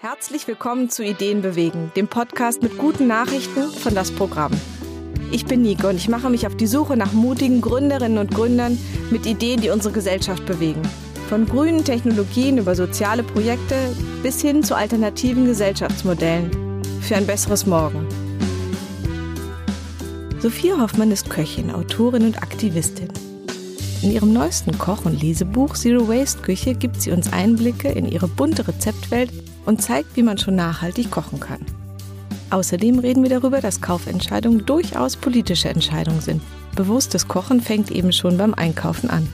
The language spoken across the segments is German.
Herzlich willkommen zu Ideen bewegen, dem Podcast mit guten Nachrichten von das Programm. Ich bin Nico und ich mache mich auf die Suche nach mutigen Gründerinnen und Gründern mit Ideen, die unsere Gesellschaft bewegen. Von grünen Technologien über soziale Projekte bis hin zu alternativen Gesellschaftsmodellen für ein besseres Morgen. Sophia Hoffmann ist Köchin, Autorin und Aktivistin. In ihrem neuesten Koch- und Lesebuch Zero Waste Küche gibt sie uns Einblicke in ihre bunte Rezeptwelt und zeigt, wie man schon nachhaltig kochen kann. Außerdem reden wir darüber, dass Kaufentscheidungen durchaus politische Entscheidungen sind. Bewusstes Kochen fängt eben schon beim Einkaufen an.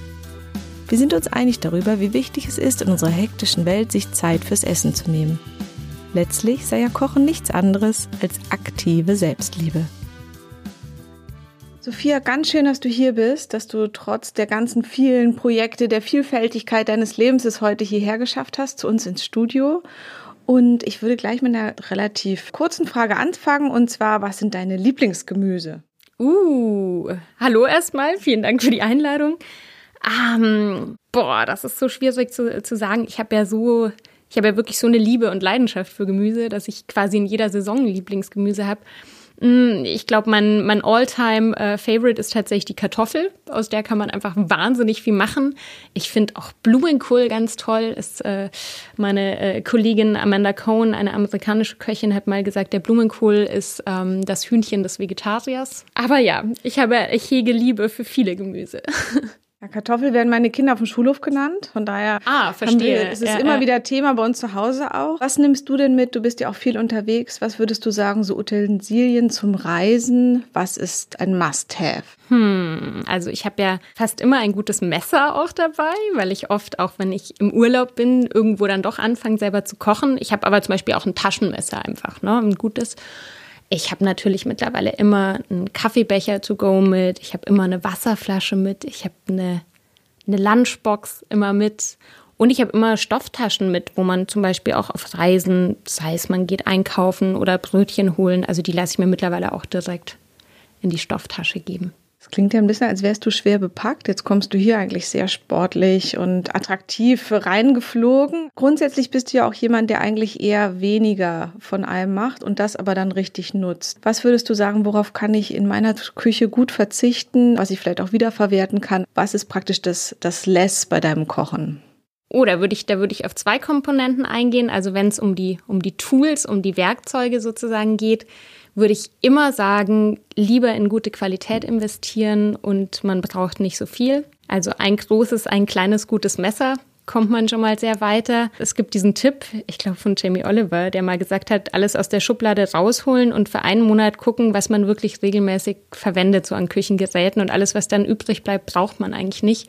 Wir sind uns einig darüber, wie wichtig es ist, in unserer hektischen Welt sich Zeit fürs Essen zu nehmen. Letztlich sei ja Kochen nichts anderes als aktive Selbstliebe. Sophia, ganz schön, dass du hier bist, dass du trotz der ganzen vielen Projekte, der Vielfältigkeit deines Lebens es heute hierher geschafft hast, zu uns ins Studio. Und ich würde gleich mit einer relativ kurzen Frage anfangen, und zwar, was sind deine Lieblingsgemüse? Uh, hallo erstmal, vielen Dank für die Einladung. Ähm, boah, das ist so schwierig zu, zu sagen. Ich habe ja so, ich habe ja wirklich so eine Liebe und Leidenschaft für Gemüse, dass ich quasi in jeder Saison Lieblingsgemüse habe. Mm, ich glaube, mein, mein All-Time-Favorite äh, ist tatsächlich die Kartoffel. Aus der kann man einfach wahnsinnig viel machen. Ich finde auch Blumenkohl ganz toll. Ist, äh, meine äh, Kollegin Amanda Cohn, eine amerikanische Köchin, hat mal gesagt, der Blumenkohl ist ähm, das Hühnchen des Vegetariers. Aber ja, ich habe, ich hege Liebe für viele Gemüse. Ja, Kartoffel werden meine Kinder auf dem Schulhof genannt. Von daher ah, verstehe. Wir, es ist ja, immer ja. wieder Thema bei uns zu Hause auch. Was nimmst du denn mit? Du bist ja auch viel unterwegs. Was würdest du sagen, so Utensilien zum Reisen? Was ist ein Must-Have? Hm, also ich habe ja fast immer ein gutes Messer auch dabei, weil ich oft, auch wenn ich im Urlaub bin, irgendwo dann doch anfange, selber zu kochen. Ich habe aber zum Beispiel auch ein Taschenmesser einfach, ne? Ein gutes. Ich habe natürlich mittlerweile immer einen Kaffeebecher to go mit. Ich habe immer eine Wasserflasche mit. Ich habe eine, eine Lunchbox immer mit. Und ich habe immer Stofftaschen mit, wo man zum Beispiel auch auf Reisen, sei es man geht einkaufen oder Brötchen holen, also die lasse ich mir mittlerweile auch direkt in die Stofftasche geben. Es klingt ja ein bisschen, als wärst du schwer bepackt. Jetzt kommst du hier eigentlich sehr sportlich und attraktiv reingeflogen. Grundsätzlich bist du ja auch jemand, der eigentlich eher weniger von allem macht und das aber dann richtig nutzt. Was würdest du sagen, worauf kann ich in meiner Küche gut verzichten, was ich vielleicht auch wiederverwerten kann? Was ist praktisch das, das Less bei deinem Kochen? Oh, da würde ich, da würde ich auf zwei Komponenten eingehen. Also wenn es um die, um die Tools, um die Werkzeuge sozusagen geht, würde ich immer sagen, lieber in gute Qualität investieren und man braucht nicht so viel. Also ein großes, ein kleines, gutes Messer kommt man schon mal sehr weiter. Es gibt diesen Tipp, ich glaube von Jamie Oliver, der mal gesagt hat, alles aus der Schublade rausholen und für einen Monat gucken, was man wirklich regelmäßig verwendet, so an Küchengeräten und alles, was dann übrig bleibt, braucht man eigentlich nicht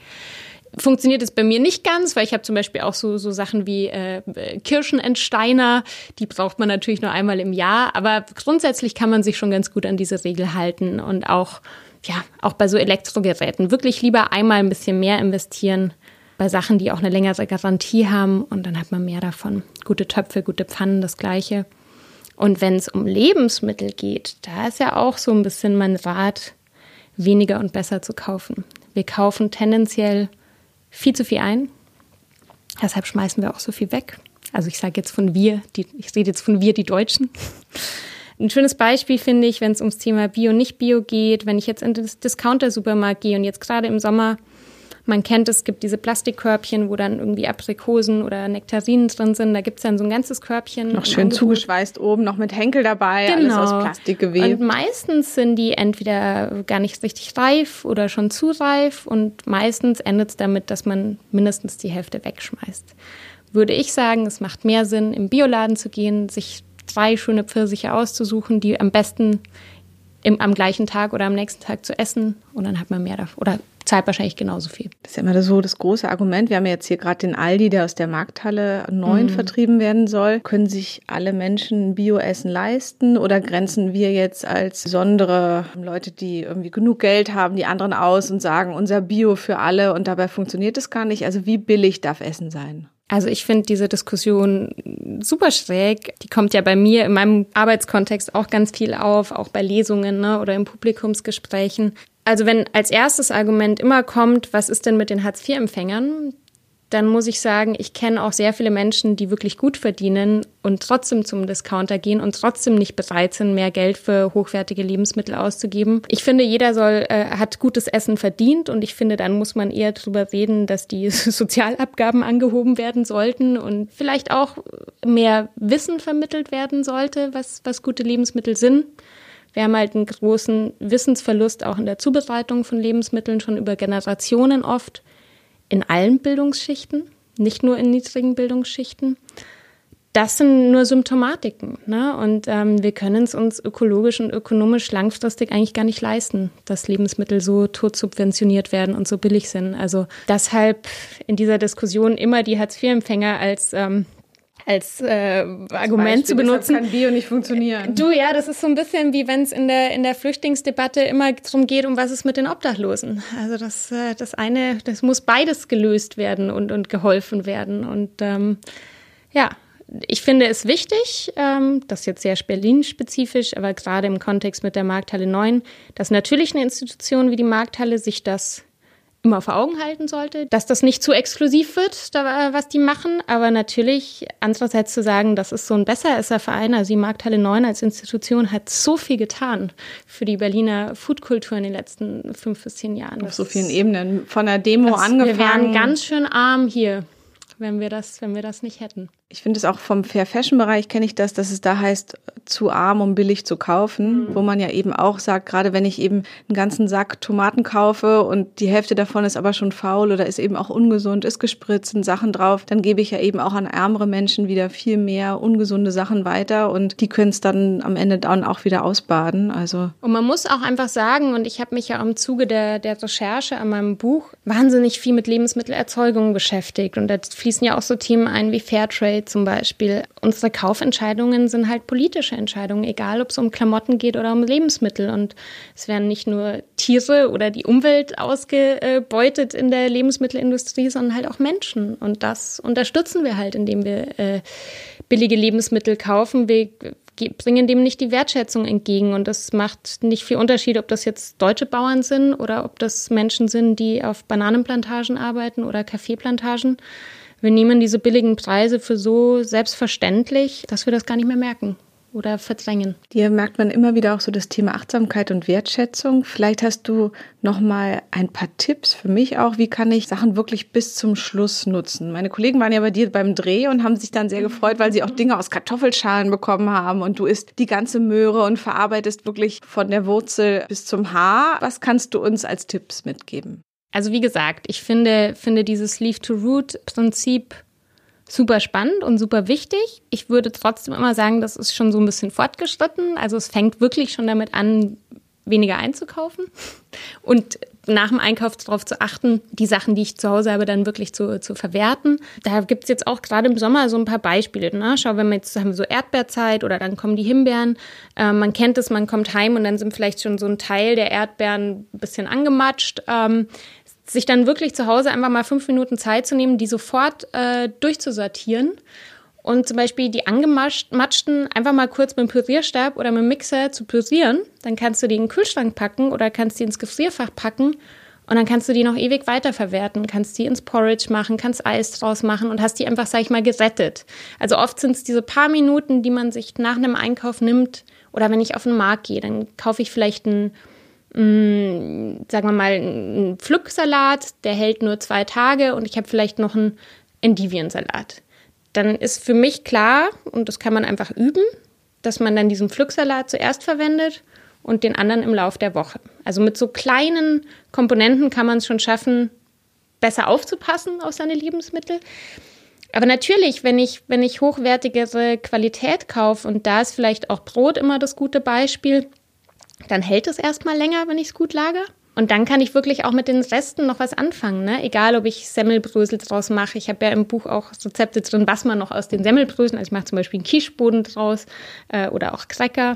funktioniert es bei mir nicht ganz, weil ich habe zum Beispiel auch so, so Sachen wie äh, Kirschenentsteiner, die braucht man natürlich nur einmal im Jahr, aber grundsätzlich kann man sich schon ganz gut an diese Regel halten und auch, ja, auch bei so Elektrogeräten wirklich lieber einmal ein bisschen mehr investieren bei Sachen, die auch eine längere Garantie haben und dann hat man mehr davon. Gute Töpfe, gute Pfannen, das gleiche. Und wenn es um Lebensmittel geht, da ist ja auch so ein bisschen mein Rat, weniger und besser zu kaufen. Wir kaufen tendenziell viel zu viel ein. Deshalb schmeißen wir auch so viel weg. Also ich sage jetzt von wir, die, ich rede jetzt von wir, die Deutschen. Ein schönes Beispiel finde ich, wenn es ums Thema Bio, nicht Bio geht, wenn ich jetzt in den Discounter-Supermarkt gehe und jetzt gerade im Sommer man kennt es, gibt diese Plastikkörbchen, wo dann irgendwie Aprikosen oder Nektarinen drin sind. Da gibt es dann so ein ganzes Körbchen. Noch schön zugeschweißt oben, noch mit Henkel dabei, genau. alles aus Plastik gewebt. Und meistens sind die entweder gar nicht richtig reif oder schon zu reif und meistens endet es damit, dass man mindestens die Hälfte wegschmeißt. Würde ich sagen, es macht mehr Sinn, im Bioladen zu gehen, sich drei schöne Pfirsiche auszusuchen, die am besten im, am gleichen Tag oder am nächsten Tag zu essen und dann hat man mehr davon oder zahlt wahrscheinlich genauso viel. Das ist ja immer so das große Argument. Wir haben jetzt hier gerade den Aldi, der aus der Markthalle 9 mhm. vertrieben werden soll. Können sich alle Menschen Bioessen leisten oder grenzen wir jetzt als besondere Leute, die irgendwie genug Geld haben, die anderen aus und sagen, unser Bio für alle und dabei funktioniert es gar nicht? Also wie billig darf Essen sein? Also ich finde diese Diskussion super schräg. Die kommt ja bei mir in meinem Arbeitskontext auch ganz viel auf, auch bei Lesungen ne, oder in Publikumsgesprächen. Also wenn als erstes Argument immer kommt, was ist denn mit den Hartz-IV-Empfängern, dann muss ich sagen, ich kenne auch sehr viele Menschen, die wirklich gut verdienen und trotzdem zum Discounter gehen und trotzdem nicht bereit sind, mehr Geld für hochwertige Lebensmittel auszugeben. Ich finde, jeder soll, äh, hat gutes Essen verdient und ich finde, dann muss man eher darüber reden, dass die Sozialabgaben angehoben werden sollten und vielleicht auch mehr Wissen vermittelt werden sollte, was, was gute Lebensmittel sind. Wir haben halt einen großen Wissensverlust auch in der Zubereitung von Lebensmitteln schon über Generationen oft in allen Bildungsschichten, nicht nur in niedrigen Bildungsschichten. Das sind nur Symptomatiken. Ne? Und ähm, wir können es uns ökologisch und ökonomisch langfristig eigentlich gar nicht leisten, dass Lebensmittel so totsubventioniert werden und so billig sind. Also deshalb in dieser Diskussion immer die Hartz-IV-Empfänger als ähm, als äh, Argument Beispiel, zu benutzen. kann Bio nicht funktionieren. Du, ja, das ist so ein bisschen wie wenn es in der, in der Flüchtlingsdebatte immer darum geht, um was ist mit den Obdachlosen. Also das, äh, das eine, das muss beides gelöst werden und, und geholfen werden. Und ähm, ja, ich finde es wichtig, ähm, das ist jetzt sehr Berlin-spezifisch, aber gerade im Kontext mit der Markthalle 9, dass natürlich eine Institution wie die Markthalle sich das immer vor Augen halten sollte, dass das nicht zu exklusiv wird, was die machen, aber natürlich andererseits zu sagen, das ist so ein besseresser Verein, also die Markthalle 9 als Institution hat so viel getan für die Berliner Foodkultur in den letzten fünf bis zehn Jahren. Auf so vielen Ebenen, von der Demo das, angefangen. Wir wären ganz schön arm hier wenn wir das, wenn wir das nicht hätten. Ich finde es auch vom Fair Fashion Bereich kenne ich das, dass es da heißt, zu arm, um billig zu kaufen, mhm. wo man ja eben auch sagt, gerade wenn ich eben einen ganzen Sack Tomaten kaufe und die Hälfte davon ist aber schon faul oder ist eben auch ungesund, ist gespritzt, sind Sachen drauf, dann gebe ich ja eben auch an ärmere Menschen wieder viel mehr ungesunde Sachen weiter und die können es dann am Ende dann auch wieder ausbaden. Also und man muss auch einfach sagen, und ich habe mich ja im Zuge der, der Recherche an meinem Buch wahnsinnig viel mit Lebensmittelerzeugung beschäftigt und da fließen ja auch so Themen ein wie Fairtrade zum Beispiel. Unsere Kaufentscheidungen sind halt politische Entscheidungen, egal ob es um Klamotten geht oder um Lebensmittel. Und es werden nicht nur Tiere oder die Umwelt ausgebeutet in der Lebensmittelindustrie, sondern halt auch Menschen. Und das unterstützen wir halt, indem wir äh, billige Lebensmittel kaufen. Wir bringen dem nicht die Wertschätzung entgegen. Und das macht nicht viel Unterschied, ob das jetzt deutsche Bauern sind oder ob das Menschen sind, die auf Bananenplantagen arbeiten oder Kaffeeplantagen. Wir nehmen diese billigen Preise für so selbstverständlich, dass wir das gar nicht mehr merken oder verdrängen. Hier merkt man immer wieder auch so das Thema Achtsamkeit und Wertschätzung. Vielleicht hast du noch mal ein paar Tipps für mich auch, wie kann ich Sachen wirklich bis zum Schluss nutzen? Meine Kollegen waren ja bei dir beim Dreh und haben sich dann sehr gefreut, weil sie auch Dinge aus Kartoffelschalen bekommen haben und du isst die ganze Möhre und verarbeitest wirklich von der Wurzel bis zum Haar. Was kannst du uns als Tipps mitgeben? Also wie gesagt, ich finde, finde dieses Leave-to-Root-Prinzip super spannend und super wichtig. Ich würde trotzdem immer sagen, das ist schon so ein bisschen fortgeschritten. Also es fängt wirklich schon damit an, weniger einzukaufen und nach dem Einkauf darauf zu achten, die Sachen, die ich zu Hause habe, dann wirklich zu, zu verwerten. Da gibt es jetzt auch gerade im Sommer so ein paar Beispiele. Ne? Schau, wenn wir jetzt haben wir so Erdbeerzeit oder dann kommen die Himbeeren. Äh, man kennt es, man kommt heim und dann sind vielleicht schon so ein Teil der Erdbeeren ein bisschen angematscht. Ähm, sich dann wirklich zu Hause einfach mal fünf Minuten Zeit zu nehmen, die sofort äh, durchzusortieren und zum Beispiel die angematschten einfach mal kurz mit dem Pürierstab oder mit dem Mixer zu pürieren. Dann kannst du die in den Kühlschrank packen oder kannst die ins Gefrierfach packen und dann kannst du die noch ewig weiterverwerten, kannst die ins Porridge machen, kannst Eis draus machen und hast die einfach, sag ich mal, gerettet. Also oft sind es diese paar Minuten, die man sich nach einem Einkauf nimmt oder wenn ich auf den Markt gehe, dann kaufe ich vielleicht einen mh, mm, sagen wir mal, ein Pflücksalat, der hält nur zwei Tage und ich habe vielleicht noch einen Endiviensalat. Dann ist für mich klar, und das kann man einfach üben, dass man dann diesen Pflücksalat zuerst verwendet und den anderen im Lauf der Woche. Also mit so kleinen Komponenten kann man es schon schaffen, besser aufzupassen auf seine Lebensmittel. Aber natürlich, wenn ich, wenn ich hochwertigere Qualität kaufe, und da ist vielleicht auch Brot immer das gute Beispiel, dann hält es erstmal länger, wenn ich es gut lager. Und dann kann ich wirklich auch mit den Resten noch was anfangen. Ne? Egal, ob ich Semmelbrösel draus mache. Ich habe ja im Buch auch Rezepte drin, was man noch aus den Semmelbröseln, also ich mache zum Beispiel einen Quicheboden draus äh, oder auch Cracker.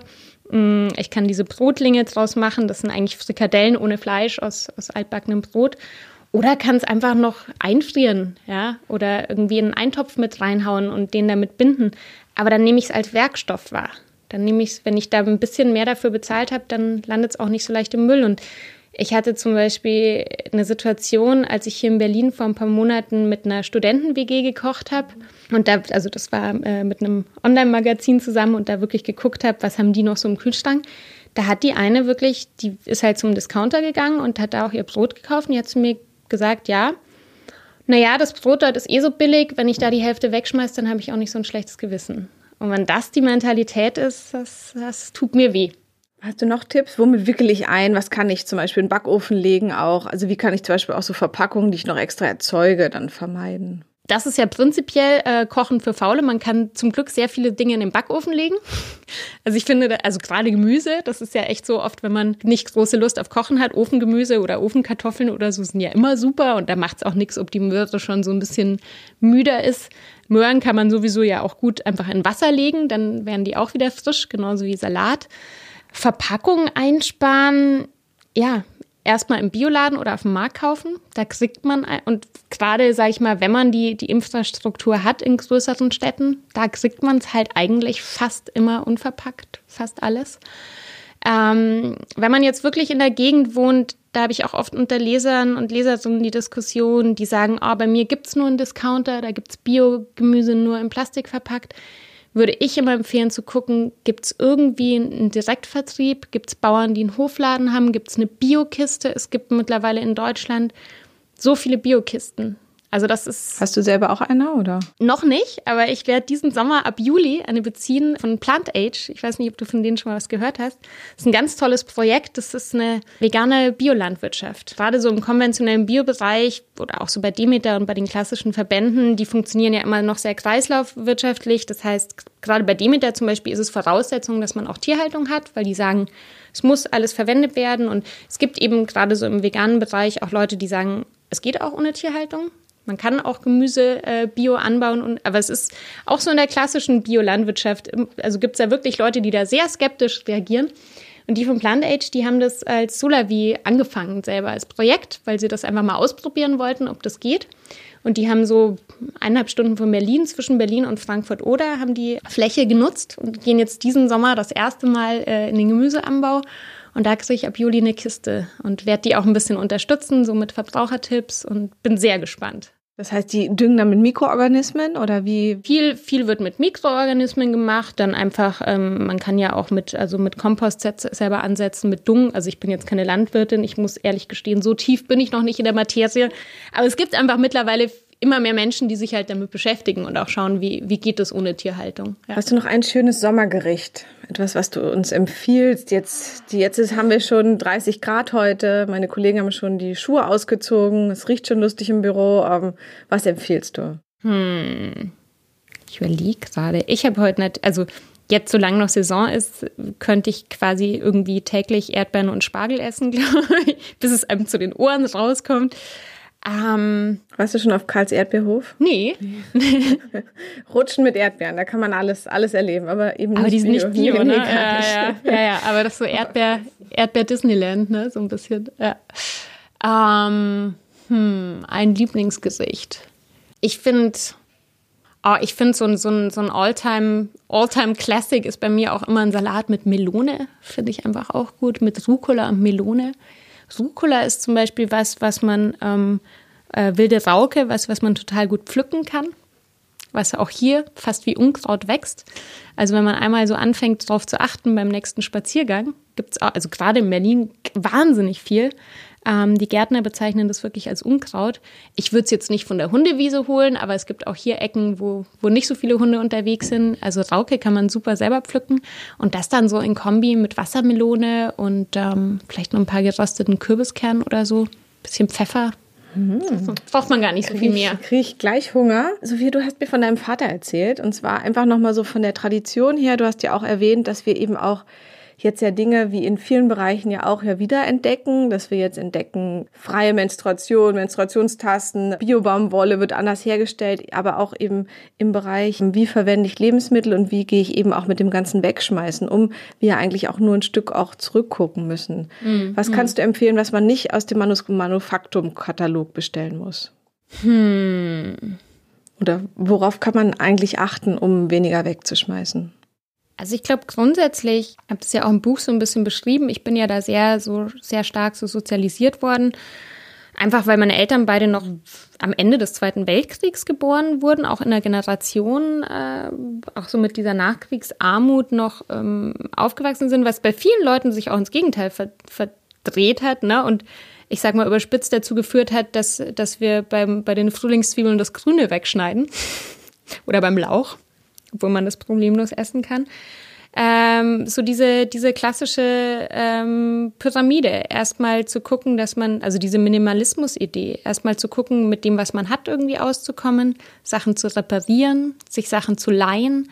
Mm, ich kann diese Brotlinge draus machen. Das sind eigentlich Frikadellen ohne Fleisch aus, aus altbackenem Brot. Oder kann es einfach noch einfrieren, ja, oder irgendwie in einen Eintopf mit reinhauen und den damit binden. Aber dann nehme ich es als Werkstoff wahr. Dann nehme ich es, wenn ich da ein bisschen mehr dafür bezahlt habe, dann landet es auch nicht so leicht im Müll. Und Ich hatte zum Beispiel eine Situation, als ich hier in Berlin vor ein paar Monaten mit einer Studenten-WG gekocht habe. Und da, also das war äh, mit einem Online-Magazin zusammen und da wirklich geguckt habe, was haben die noch so im Kühlschrank. Da hat die eine wirklich, die ist halt zum Discounter gegangen und hat da auch ihr Brot gekauft und die hat zu mir gesagt, ja, naja, das Brot dort ist eh so billig, wenn ich da die Hälfte wegschmeiße, dann habe ich auch nicht so ein schlechtes Gewissen. Und wenn das die Mentalität ist, das, das tut mir weh. Hast du noch Tipps? Womit wickel ich ein? Was kann ich zum Beispiel in den Backofen legen auch? Also wie kann ich zum Beispiel auch so Verpackungen, die ich noch extra erzeuge, dann vermeiden? Das ist ja prinzipiell äh, Kochen für Faule. Man kann zum Glück sehr viele Dinge in den Backofen legen. Also ich finde, also gerade Gemüse, das ist ja echt so oft, wenn man nicht große Lust auf Kochen hat, Ofengemüse oder Ofenkartoffeln oder so sind ja immer super und da macht es auch nichts, ob die Möhre schon so ein bisschen müder ist. Möhren kann man sowieso ja auch gut einfach in Wasser legen, dann werden die auch wieder frisch, genauso wie Salat. Verpackung einsparen, ja, erstmal im Bioladen oder auf dem Markt kaufen. Da kriegt man, und gerade, sage ich mal, wenn man die, die Infrastruktur hat in größeren Städten, da kriegt man es halt eigentlich fast immer unverpackt, fast alles. Ähm, wenn man jetzt wirklich in der Gegend wohnt, da habe ich auch oft unter Lesern und Leserinnen die Diskussion, die sagen, oh, bei mir gibt es nur einen Discounter, da gibt es Biogemüse nur in Plastik verpackt würde ich immer empfehlen zu gucken, gibt es irgendwie einen Direktvertrieb, gibt es Bauern, die einen Hofladen haben, gibt es eine Biokiste. Es gibt mittlerweile in Deutschland so viele Biokisten. Also das ist. Hast du selber auch eine oder? Noch nicht, aber ich werde diesen Sommer ab Juli eine beziehen von Plant Age. Ich weiß nicht, ob du von denen schon mal was gehört hast. Das ist ein ganz tolles Projekt. Das ist eine vegane Biolandwirtschaft. Gerade so im konventionellen Biobereich oder auch so bei Demeter und bei den klassischen Verbänden, die funktionieren ja immer noch sehr kreislaufwirtschaftlich. Das heißt, gerade bei Demeter zum Beispiel ist es Voraussetzung, dass man auch Tierhaltung hat, weil die sagen, es muss alles verwendet werden. Und es gibt eben gerade so im veganen Bereich auch Leute, die sagen, es geht auch ohne Tierhaltung. Man kann auch Gemüse äh, bio anbauen, und, aber es ist auch so in der klassischen Biolandwirtschaft. Also gibt es da wirklich Leute, die da sehr skeptisch reagieren. Und die von Plant Age, die haben das als Solavi angefangen, selber als Projekt, weil sie das einfach mal ausprobieren wollten, ob das geht. Und die haben so eineinhalb Stunden von Berlin, zwischen Berlin und Frankfurt-Oder, haben die Fläche genutzt und gehen jetzt diesen Sommer das erste Mal äh, in den Gemüseanbau. Und da kriege ich ab Juli eine Kiste und werde die auch ein bisschen unterstützen, so mit Verbrauchertipps und bin sehr gespannt. Das heißt, die düngen dann mit Mikroorganismen oder wie? Viel, viel wird mit Mikroorganismen gemacht. Dann einfach, ähm, man kann ja auch mit, also mit Kompost selber ansetzen, mit Dung. Also ich bin jetzt keine Landwirtin. Ich muss ehrlich gestehen, so tief bin ich noch nicht in der Materie. Aber es gibt einfach mittlerweile immer mehr Menschen, die sich halt damit beschäftigen und auch schauen, wie, wie geht es ohne Tierhaltung. Ja. Hast du noch ein schönes Sommergericht? Etwas, was du uns empfiehlst? Jetzt, die, jetzt ist, haben wir schon 30 Grad heute. Meine Kollegen haben schon die Schuhe ausgezogen. Es riecht schon lustig im Büro. Um, was empfiehlst du? Hm. Ich überlege gerade. Ich habe heute nicht, also jetzt, solange noch Saison ist, könnte ich quasi irgendwie täglich Erdbeeren und Spargel essen, glaube ich, bis es einem zu den Ohren rauskommt. Ähm, Warst du schon auf Karls Erdbeerhof? Nee. Rutschen mit Erdbeeren, da kann man alles, alles erleben, aber eben aber nicht die sind Bio. nicht Bio, ne? Ja, ja, ja, ja, aber das ist so Erdbeer, Erdbeer Disneyland, ne? So ein bisschen. Ja. Ähm, hm, ein Lieblingsgesicht. Ich finde, oh, ich finde so ein, so ein, so ein Alltime, Alltime Classic ist bei mir auch immer ein Salat mit Melone. Finde ich einfach auch gut. Mit Rucola und Melone. Rucola ist zum Beispiel was, was man ähm, äh, wilde Rauke, was, was man total gut pflücken kann, was auch hier fast wie Unkraut wächst. Also wenn man einmal so anfängt, darauf zu achten beim nächsten Spaziergang, gibt es also gerade in Berlin wahnsinnig viel. Ähm, die Gärtner bezeichnen das wirklich als Unkraut. Ich würde es jetzt nicht von der Hundewiese holen, aber es gibt auch hier Ecken, wo, wo nicht so viele Hunde unterwegs sind. Also Rauke kann man super selber pflücken. Und das dann so in Kombi mit Wassermelone und ähm, vielleicht noch ein paar gerösteten Kürbiskernen oder so. Bisschen Pfeffer, Mhm. Braucht man gar nicht so viel mehr. Ich kriege gleich Hunger. Sophie, du hast mir von deinem Vater erzählt. Und zwar einfach nochmal so von der Tradition her. Du hast ja auch erwähnt, dass wir eben auch jetzt ja Dinge wie in vielen Bereichen ja auch ja wieder entdecken, dass wir jetzt entdecken, freie Menstruation, Menstruationstasten, Biobaumwolle wird anders hergestellt, aber auch eben im Bereich, wie verwende ich Lebensmittel und wie gehe ich eben auch mit dem ganzen Wegschmeißen um, wir eigentlich auch nur ein Stück auch zurückgucken müssen. Mhm. Was kannst du empfehlen, was man nicht aus dem Manufaktum-Katalog bestellen muss? Hm. Oder worauf kann man eigentlich achten, um weniger wegzuschmeißen? Also ich glaube grundsätzlich, ich habe das ja auch im Buch so ein bisschen beschrieben, ich bin ja da sehr, so sehr stark so sozialisiert worden. Einfach weil meine Eltern beide noch am Ende des Zweiten Weltkriegs geboren wurden, auch in der Generation, äh, auch so mit dieser Nachkriegsarmut noch ähm, aufgewachsen sind, was bei vielen Leuten sich auch ins Gegenteil ver verdreht hat, ne? Und ich sag mal überspitzt dazu geführt hat, dass, dass wir beim, bei den Frühlingszwiebeln das Grüne wegschneiden. Oder beim Lauch, obwohl man das problemlos essen kann ähm, so diese, diese klassische ähm, Pyramide. Erstmal zu gucken, dass man, also diese Minimalismus-Idee, erstmal zu gucken, mit dem, was man hat, irgendwie auszukommen, Sachen zu reparieren, sich Sachen zu leihen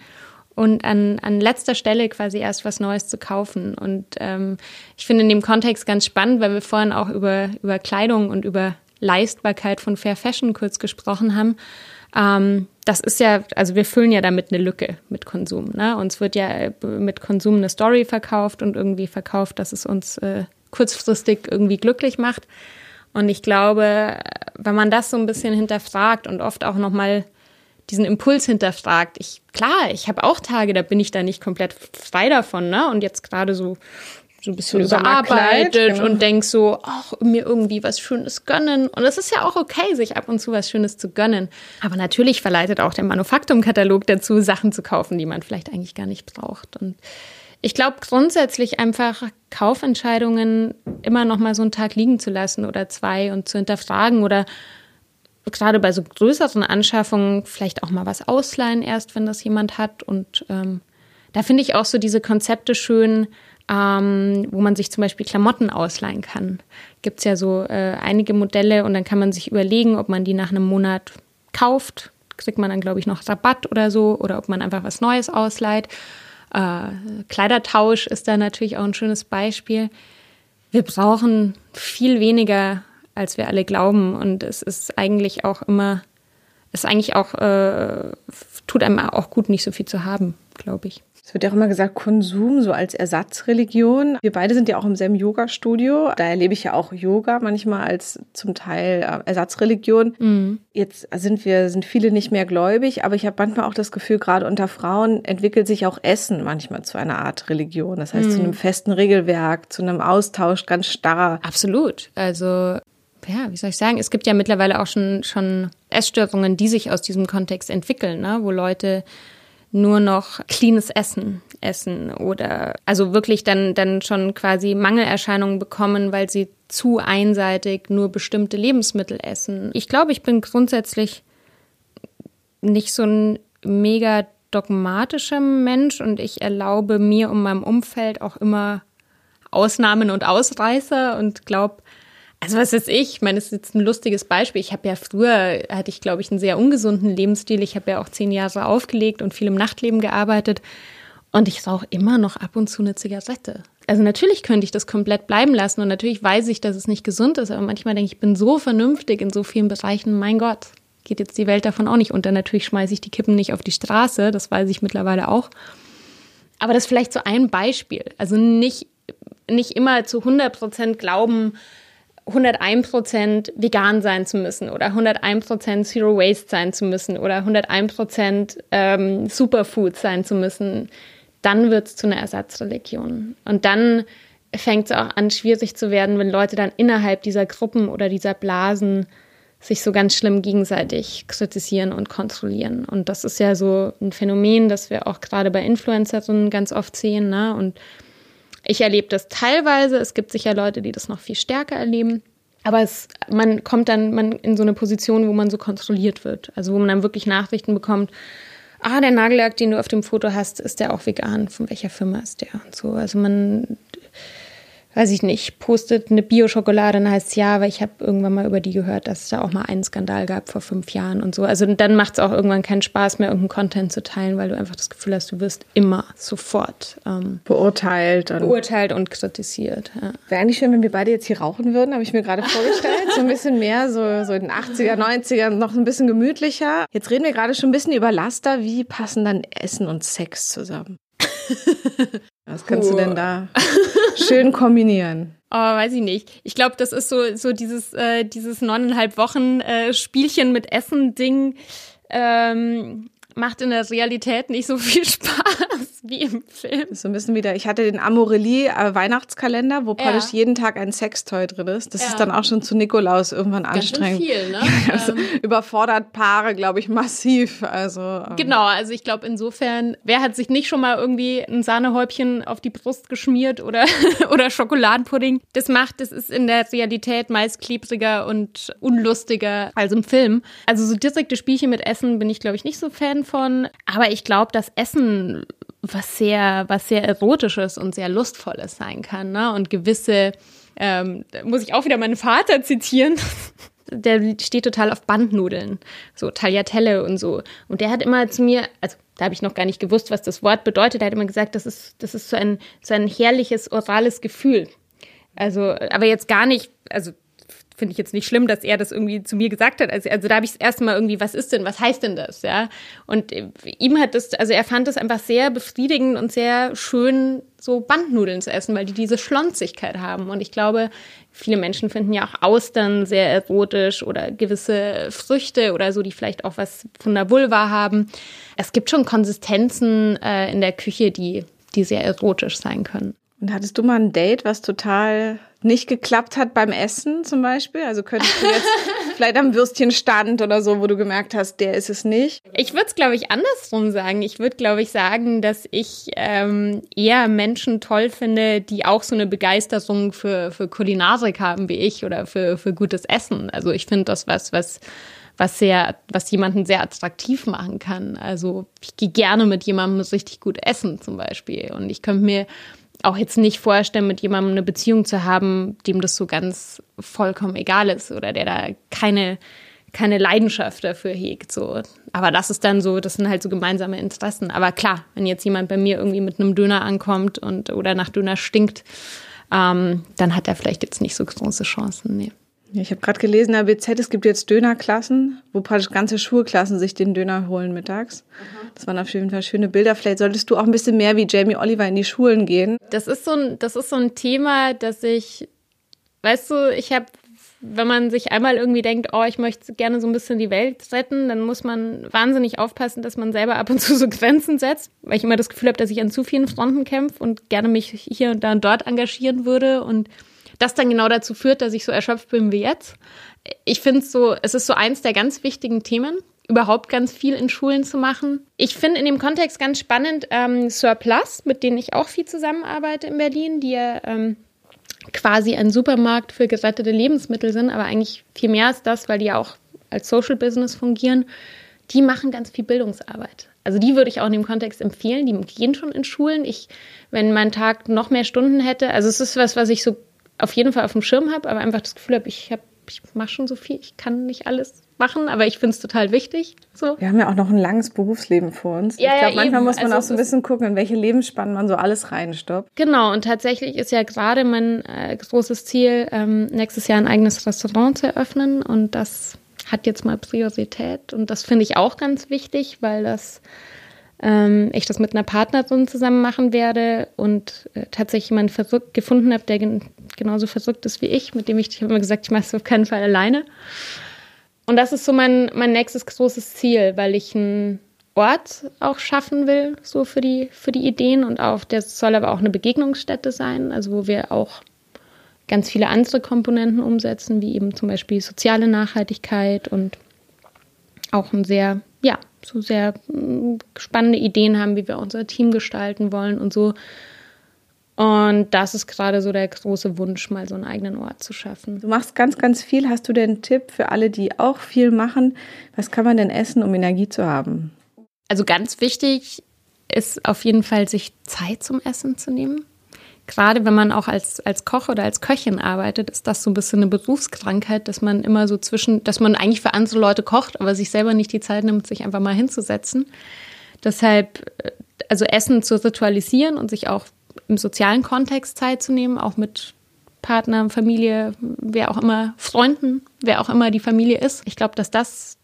und an, an letzter Stelle quasi erst was Neues zu kaufen. Und ähm, ich finde in dem Kontext ganz spannend, weil wir vorhin auch über, über Kleidung und über Leistbarkeit von Fair Fashion kurz gesprochen haben. Ähm, das ist ja, also wir füllen ja damit eine Lücke mit Konsum. Ne? Uns wird ja äh, mit Konsum eine Story verkauft und irgendwie verkauft, dass es uns äh, kurzfristig irgendwie glücklich macht. Und ich glaube, wenn man das so ein bisschen hinterfragt und oft auch nochmal diesen Impuls hinterfragt, ich, klar, ich habe auch Tage, da bin ich da nicht komplett frei davon, ne? Und jetzt gerade so so ein bisschen überarbeitet genau. und denkst so, ach, mir irgendwie was Schönes gönnen. Und es ist ja auch okay, sich ab und zu was Schönes zu gönnen. Aber natürlich verleitet auch der Manufaktumkatalog dazu, Sachen zu kaufen, die man vielleicht eigentlich gar nicht braucht. Und ich glaube grundsätzlich einfach Kaufentscheidungen immer noch mal so einen Tag liegen zu lassen oder zwei und zu hinterfragen oder gerade bei so größeren Anschaffungen vielleicht auch mal was ausleihen erst, wenn das jemand hat. Und ähm, da finde ich auch so diese Konzepte schön, ähm, wo man sich zum Beispiel Klamotten ausleihen kann. Gibt es ja so äh, einige Modelle und dann kann man sich überlegen, ob man die nach einem Monat kauft. Kriegt man dann, glaube ich, noch Rabatt oder so oder ob man einfach was Neues ausleiht. Äh, Kleidertausch ist da natürlich auch ein schönes Beispiel. Wir brauchen viel weniger, als wir alle glauben. Und es ist eigentlich auch immer, es eigentlich auch, äh, tut einem auch gut, nicht so viel zu haben, glaube ich. Es wird ja auch immer gesagt, Konsum so als Ersatzreligion. Wir beide sind ja auch im selben Yoga-Studio. Da erlebe ich ja auch Yoga manchmal als zum Teil äh, Ersatzreligion. Mhm. Jetzt sind wir, sind viele nicht mehr gläubig, aber ich habe manchmal auch das Gefühl, gerade unter Frauen entwickelt sich auch Essen manchmal zu einer Art Religion. Das heißt, mhm. zu einem festen Regelwerk, zu einem Austausch ganz starr. Absolut. Also ja, wie soll ich sagen, es gibt ja mittlerweile auch schon, schon Essstörungen, die sich aus diesem Kontext entwickeln, ne? wo Leute nur noch cleanes Essen essen oder also wirklich dann, dann schon quasi Mangelerscheinungen bekommen, weil sie zu einseitig nur bestimmte Lebensmittel essen. Ich glaube, ich bin grundsätzlich nicht so ein mega dogmatischer Mensch und ich erlaube mir und meinem Umfeld auch immer Ausnahmen und Ausreißer und glaube, also was ist ich? Ich meine, das ist jetzt ein lustiges Beispiel. Ich habe ja früher, hatte ich glaube ich einen sehr ungesunden Lebensstil. Ich habe ja auch zehn Jahre aufgelegt und viel im Nachtleben gearbeitet. Und ich rauche immer noch ab und zu eine Zigarette. Also natürlich könnte ich das komplett bleiben lassen und natürlich weiß ich, dass es nicht gesund ist, aber manchmal denke ich, ich bin so vernünftig in so vielen Bereichen, mein Gott, geht jetzt die Welt davon auch nicht unter. Natürlich schmeiße ich die Kippen nicht auf die Straße, das weiß ich mittlerweile auch. Aber das ist vielleicht so ein Beispiel. Also nicht, nicht immer zu 100 Prozent glauben, 101% vegan sein zu müssen oder 101% Zero Waste sein zu müssen oder 101% ähm, Superfood sein zu müssen, dann wird es zu einer Ersatzreligion. Und dann fängt es auch an, schwierig zu werden, wenn Leute dann innerhalb dieser Gruppen oder dieser Blasen sich so ganz schlimm gegenseitig kritisieren und kontrollieren. Und das ist ja so ein Phänomen, das wir auch gerade bei Influencerinnen ganz oft sehen. Ne? Und ich erlebe das teilweise. Es gibt sicher Leute, die das noch viel stärker erleben. Aber es, man kommt dann man in so eine Position, wo man so kontrolliert wird. Also wo man dann wirklich Nachrichten bekommt. Ah, der Nagellack, den du auf dem Foto hast, ist der auch vegan? Von welcher Firma ist der? Und so. Also man weiß ich nicht, postet eine Bio-Schokolade und heißt ja, weil ich habe irgendwann mal über die gehört, dass es da auch mal einen Skandal gab vor fünf Jahren und so. Also dann macht es auch irgendwann keinen Spaß mehr, irgendeinen Content zu teilen, weil du einfach das Gefühl hast, du wirst immer sofort ähm, beurteilt, und beurteilt und kritisiert. Ja. Wäre eigentlich schön, wenn wir beide jetzt hier rauchen würden, habe ich mir gerade vorgestellt. so ein bisschen mehr, so, so in den 80er, 90er, noch ein bisschen gemütlicher. Jetzt reden wir gerade schon ein bisschen über Laster. Wie passen dann Essen und Sex zusammen? Was kannst oh. du denn da schön kombinieren? Oh, weiß ich nicht. Ich glaube, das ist so, so dieses, äh, dieses neuneinhalb Wochen äh, Spielchen mit Essen-Ding. Ähm, macht in der Realität nicht so viel Spaß wie im Film. So ein bisschen wieder, ich hatte den Amorelie äh, Weihnachtskalender, wo praktisch ja. jeden Tag ein Sextoy drin ist. Das ja. ist dann auch schon zu Nikolaus irgendwann Ganz anstrengend. Viel, ne? also ähm, überfordert Paare, glaube ich, massiv. Also ähm. Genau, also ich glaube insofern, wer hat sich nicht schon mal irgendwie ein Sahnehäubchen auf die Brust geschmiert oder, oder Schokoladenpudding? Das macht, das ist in der Realität meist klebriger und unlustiger als im Film. Also so direkte Spielchen mit Essen bin ich, glaube ich, nicht so Fan von. Aber ich glaube, dass Essen was sehr, was sehr erotisches und sehr lustvolles sein kann. Ne? Und gewisse, ähm, muss ich auch wieder meinen Vater zitieren. der steht total auf Bandnudeln, so Tagliatelle und so. Und der hat immer zu mir, also da habe ich noch gar nicht gewusst, was das Wort bedeutet. Er hat immer gesagt, das ist, das ist so ein, so ein herrliches orales Gefühl. Also, aber jetzt gar nicht, also finde ich jetzt nicht schlimm, dass er das irgendwie zu mir gesagt hat. Also, also da habe ich das erste Mal irgendwie, was ist denn, was heißt denn das, ja? Und ihm hat das, also er fand es einfach sehr befriedigend und sehr schön, so Bandnudeln zu essen, weil die diese Schlonzigkeit haben. Und ich glaube, viele Menschen finden ja auch Austern sehr erotisch oder gewisse Früchte oder so, die vielleicht auch was von der Vulva haben. Es gibt schon Konsistenzen äh, in der Küche, die, die sehr erotisch sein können. Und hattest du mal ein Date, was total nicht geklappt hat beim Essen zum Beispiel? Also könntest du jetzt vielleicht am Würstchenstand oder so, wo du gemerkt hast, der ist es nicht? Ich würde es, glaube ich, andersrum sagen. Ich würde, glaube ich, sagen, dass ich ähm, eher Menschen toll finde, die auch so eine Begeisterung für, für Kulinarik haben wie ich oder für, für gutes Essen. Also ich finde das was, was was sehr, was jemanden sehr attraktiv machen kann. Also ich gehe gerne mit jemandem richtig gut essen zum Beispiel. Und ich könnte mir auch jetzt nicht vorstellen, mit jemandem eine Beziehung zu haben, dem das so ganz vollkommen egal ist oder der da keine, keine Leidenschaft dafür hegt. So. Aber das ist dann so, das sind halt so gemeinsame Interessen. Aber klar, wenn jetzt jemand bei mir irgendwie mit einem Döner ankommt und oder nach Döner stinkt, ähm, dann hat er vielleicht jetzt nicht so große Chancen. Nee. Ich habe gerade gelesen, in der BZ, es gibt jetzt Dönerklassen, wo praktisch ganze Schulklassen sich den Döner holen mittags. Mhm. Das waren auf jeden Fall schöne Bilder. Vielleicht solltest du auch ein bisschen mehr wie Jamie Oliver in die Schulen gehen. Das ist so ein, das ist so ein Thema, dass ich, weißt du, ich habe, wenn man sich einmal irgendwie denkt, oh, ich möchte gerne so ein bisschen die Welt retten, dann muss man wahnsinnig aufpassen, dass man selber ab und zu so Grenzen setzt, weil ich immer das Gefühl habe, dass ich an zu vielen Fronten kämpfe und gerne mich hier und da und dort engagieren würde und das dann genau dazu führt, dass ich so erschöpft bin wie jetzt. Ich finde es so, es ist so eins der ganz wichtigen Themen, überhaupt ganz viel in Schulen zu machen. Ich finde in dem Kontext ganz spannend ähm, Surplus, mit denen ich auch viel zusammenarbeite in Berlin, die ja ähm, quasi ein Supermarkt für gerettete Lebensmittel sind, aber eigentlich viel mehr als das, weil die ja auch als Social Business fungieren. Die machen ganz viel Bildungsarbeit. Also die würde ich auch in dem Kontext empfehlen. Die gehen schon in Schulen. Ich, wenn mein Tag noch mehr Stunden hätte, also es ist was, was ich so auf jeden Fall auf dem Schirm habe, aber einfach das Gefühl habe, ich habe ich mache schon so viel, ich kann nicht alles machen, aber ich finde es total wichtig. So. Wir haben ja auch noch ein langes Berufsleben vor uns. Ja, ich glaube, ja, manchmal eben. muss man also auch so ein bisschen gucken, in welche Lebensspannen man so alles reinstoppt. Genau, und tatsächlich ist ja gerade mein äh, großes Ziel, ähm, nächstes Jahr ein eigenes Restaurant zu eröffnen und das hat jetzt mal Priorität und das finde ich auch ganz wichtig, weil das ähm, ich das mit einer Partnerin zusammen machen werde und äh, tatsächlich jemanden verrückt gefunden habe, der gen genauso verrückt ist wie ich, mit dem ich, ich habe immer gesagt, ich mache es auf keinen Fall alleine. Und das ist so mein, mein nächstes großes Ziel, weil ich einen Ort auch schaffen will, so für die, für die Ideen und auch, der soll aber auch eine Begegnungsstätte sein, also wo wir auch ganz viele andere Komponenten umsetzen, wie eben zum Beispiel soziale Nachhaltigkeit und auch ein sehr, ja, so sehr mm, spannende Ideen haben, wie wir unser Team gestalten wollen und so. Und das ist gerade so der große Wunsch, mal so einen eigenen Ort zu schaffen. Du machst ganz, ganz viel. Hast du denn einen Tipp für alle, die auch viel machen? Was kann man denn essen, um Energie zu haben? Also ganz wichtig ist auf jeden Fall, sich Zeit zum Essen zu nehmen gerade wenn man auch als, als Koch oder als Köchin arbeitet, ist das so ein bisschen eine Berufskrankheit, dass man immer so zwischen, dass man eigentlich für andere Leute kocht, aber sich selber nicht die Zeit nimmt, sich einfach mal hinzusetzen. Deshalb, äh, also Essen zu ritualisieren und sich auch im sozialen Kontext Zeit zu nehmen, auch mit Partner, Familie, wer auch immer, Freunden, wer auch immer die Familie ist. Ich glaube, dass das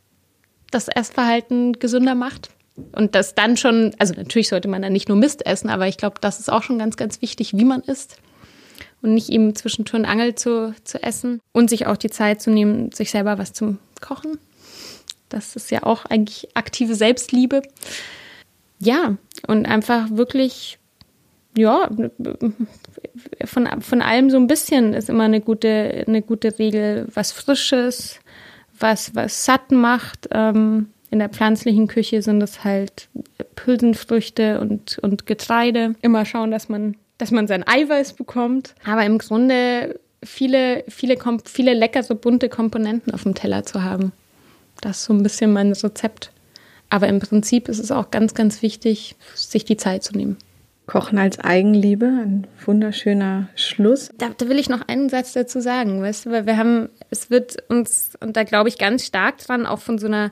das Essverhalten gesünder macht. Und das dann schon, also natürlich sollte man dann nicht nur Mist essen, aber ich glaube, das ist auch schon ganz, ganz wichtig, wie man isst. Und nicht eben zwischen Tür und Angel zu, zu essen. Und sich auch die Zeit zu nehmen, sich selber was zum Kochen. Das ist ja auch eigentlich aktive Selbstliebe. Ja, und einfach wirklich, ja, von, von allem so ein bisschen ist immer eine gute, eine gute Regel. Was Frisches, was, was satt macht. Ähm, in der pflanzlichen Küche sind es halt Hülsenfrüchte und, und Getreide. Immer schauen, dass man, dass man sein Eiweiß bekommt. Aber im Grunde viele, viele, viele leckere, bunte Komponenten auf dem Teller zu haben. Das ist so ein bisschen mein Rezept. Aber im Prinzip ist es auch ganz, ganz wichtig, sich die Zeit zu nehmen. Kochen als Eigenliebe, ein wunderschöner Schluss. Da, da, will ich noch einen Satz dazu sagen, weißt du, weil wir haben, es wird uns, und da glaube ich ganz stark dran, auch von so einer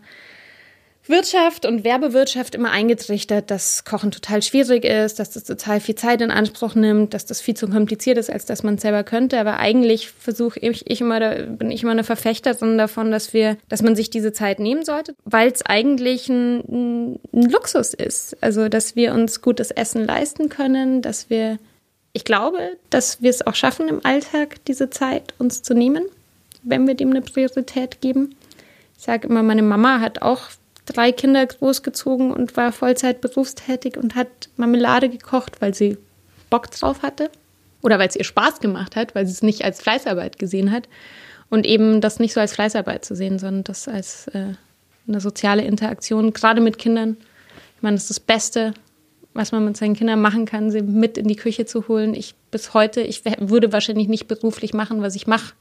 Wirtschaft und Werbewirtschaft immer eingetrichtert, dass Kochen total schwierig ist, dass das total viel Zeit in Anspruch nimmt, dass das viel zu kompliziert ist, als dass man es selber könnte. Aber eigentlich versuche ich, ich immer, bin ich immer eine Verfechterin davon, dass wir, dass man sich diese Zeit nehmen sollte, weil es eigentlich ein, ein Luxus ist. Also, dass wir uns gutes Essen leisten können, dass wir, ich glaube, dass wir es auch schaffen, im Alltag diese Zeit uns zu nehmen, wenn wir dem eine Priorität geben. Ich sage immer, meine Mama hat auch drei Kinder großgezogen und war Vollzeit berufstätig und hat Marmelade gekocht, weil sie Bock drauf hatte. Oder weil es ihr Spaß gemacht hat, weil sie es nicht als Fleißarbeit gesehen hat. Und eben das nicht so als Fleißarbeit zu sehen, sondern das als äh, eine soziale Interaktion, gerade mit Kindern. Ich meine, das ist das Beste, was man mit seinen Kindern machen kann, sie mit in die Küche zu holen. Ich bis heute, ich würde wahrscheinlich nicht beruflich machen, was ich mache,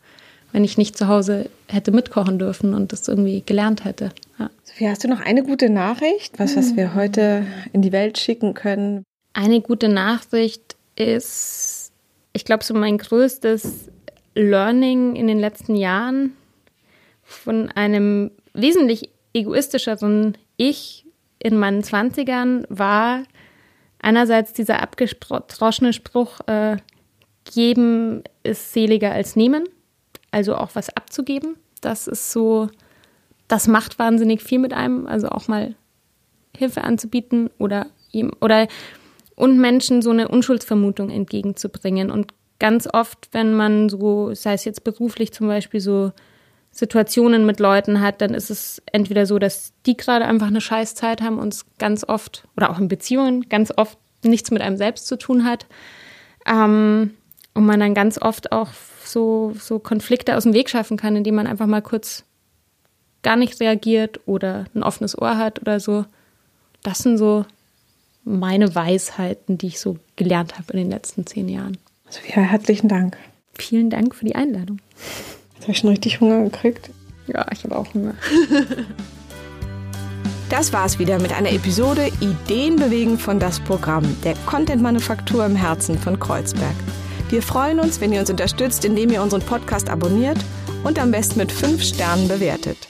wenn ich nicht zu Hause hätte mitkochen dürfen und das irgendwie gelernt hätte. Ja. Sophie, hast du noch eine gute Nachricht? Was, was wir heute in die Welt schicken können? Eine gute Nachricht ist, ich glaube, so mein größtes Learning in den letzten Jahren von einem wesentlich egoistischeren Ich in meinen Zwanzigern war einerseits dieser abgedroschene Spruch, äh, geben ist seliger als nehmen also auch was abzugeben. Das ist so, das macht wahnsinnig viel mit einem, also auch mal Hilfe anzubieten oder oder und Menschen so eine Unschuldsvermutung entgegenzubringen. Und ganz oft, wenn man so, sei es jetzt beruflich zum Beispiel, so Situationen mit Leuten hat, dann ist es entweder so, dass die gerade einfach eine Scheißzeit haben und es ganz oft, oder auch in Beziehungen, ganz oft nichts mit einem selbst zu tun hat. Ähm, und man dann ganz oft auch so, so Konflikte aus dem Weg schaffen kann, indem man einfach mal kurz gar nicht reagiert oder ein offenes Ohr hat oder so. Das sind so meine Weisheiten, die ich so gelernt habe in den letzten zehn Jahren. Sophia, herzlichen Dank. Vielen Dank für die Einladung. Jetzt habe ich schon richtig Hunger gekriegt. Ja, ich habe auch Hunger. Das war's wieder mit einer Episode Ideen bewegen von das Programm der Content Manufaktur im Herzen von Kreuzberg. Wir freuen uns, wenn ihr uns unterstützt, indem ihr unseren Podcast abonniert und am besten mit fünf Sternen bewertet.